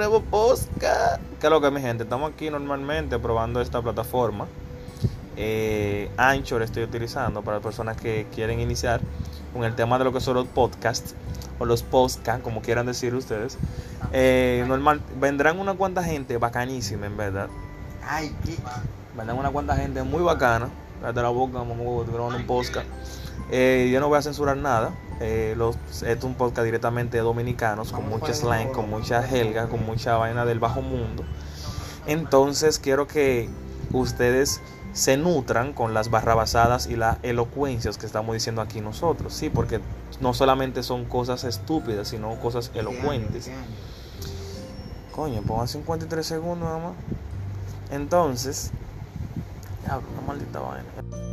nuevo podcast. ¿Qué es lo que mi gente? Estamos aquí normalmente probando esta plataforma. Eh, Anchor estoy utilizando para personas que quieren iniciar con el tema de lo que son los podcasts o los podcasts, como quieran decir ustedes. Eh, normal, vendrán una cuanta gente bacanísima, en verdad. Ay, qué. Vendrán una cuanta gente muy bacana. de la boca, como grabando un podcast. Eh, yo no voy a censurar nada. Eh, los, es un podcast directamente de dominicanos, con mucha slang, con mucha helga, con mucha vaina del bajo mundo. Entonces quiero que ustedes se nutran con las barrabasadas y las elocuencias que estamos diciendo aquí nosotros, sí, porque no solamente son cosas estúpidas, sino cosas elocuentes. Coño, pongan 53 segundos nada más. Entonces, ya, una maldita vaina.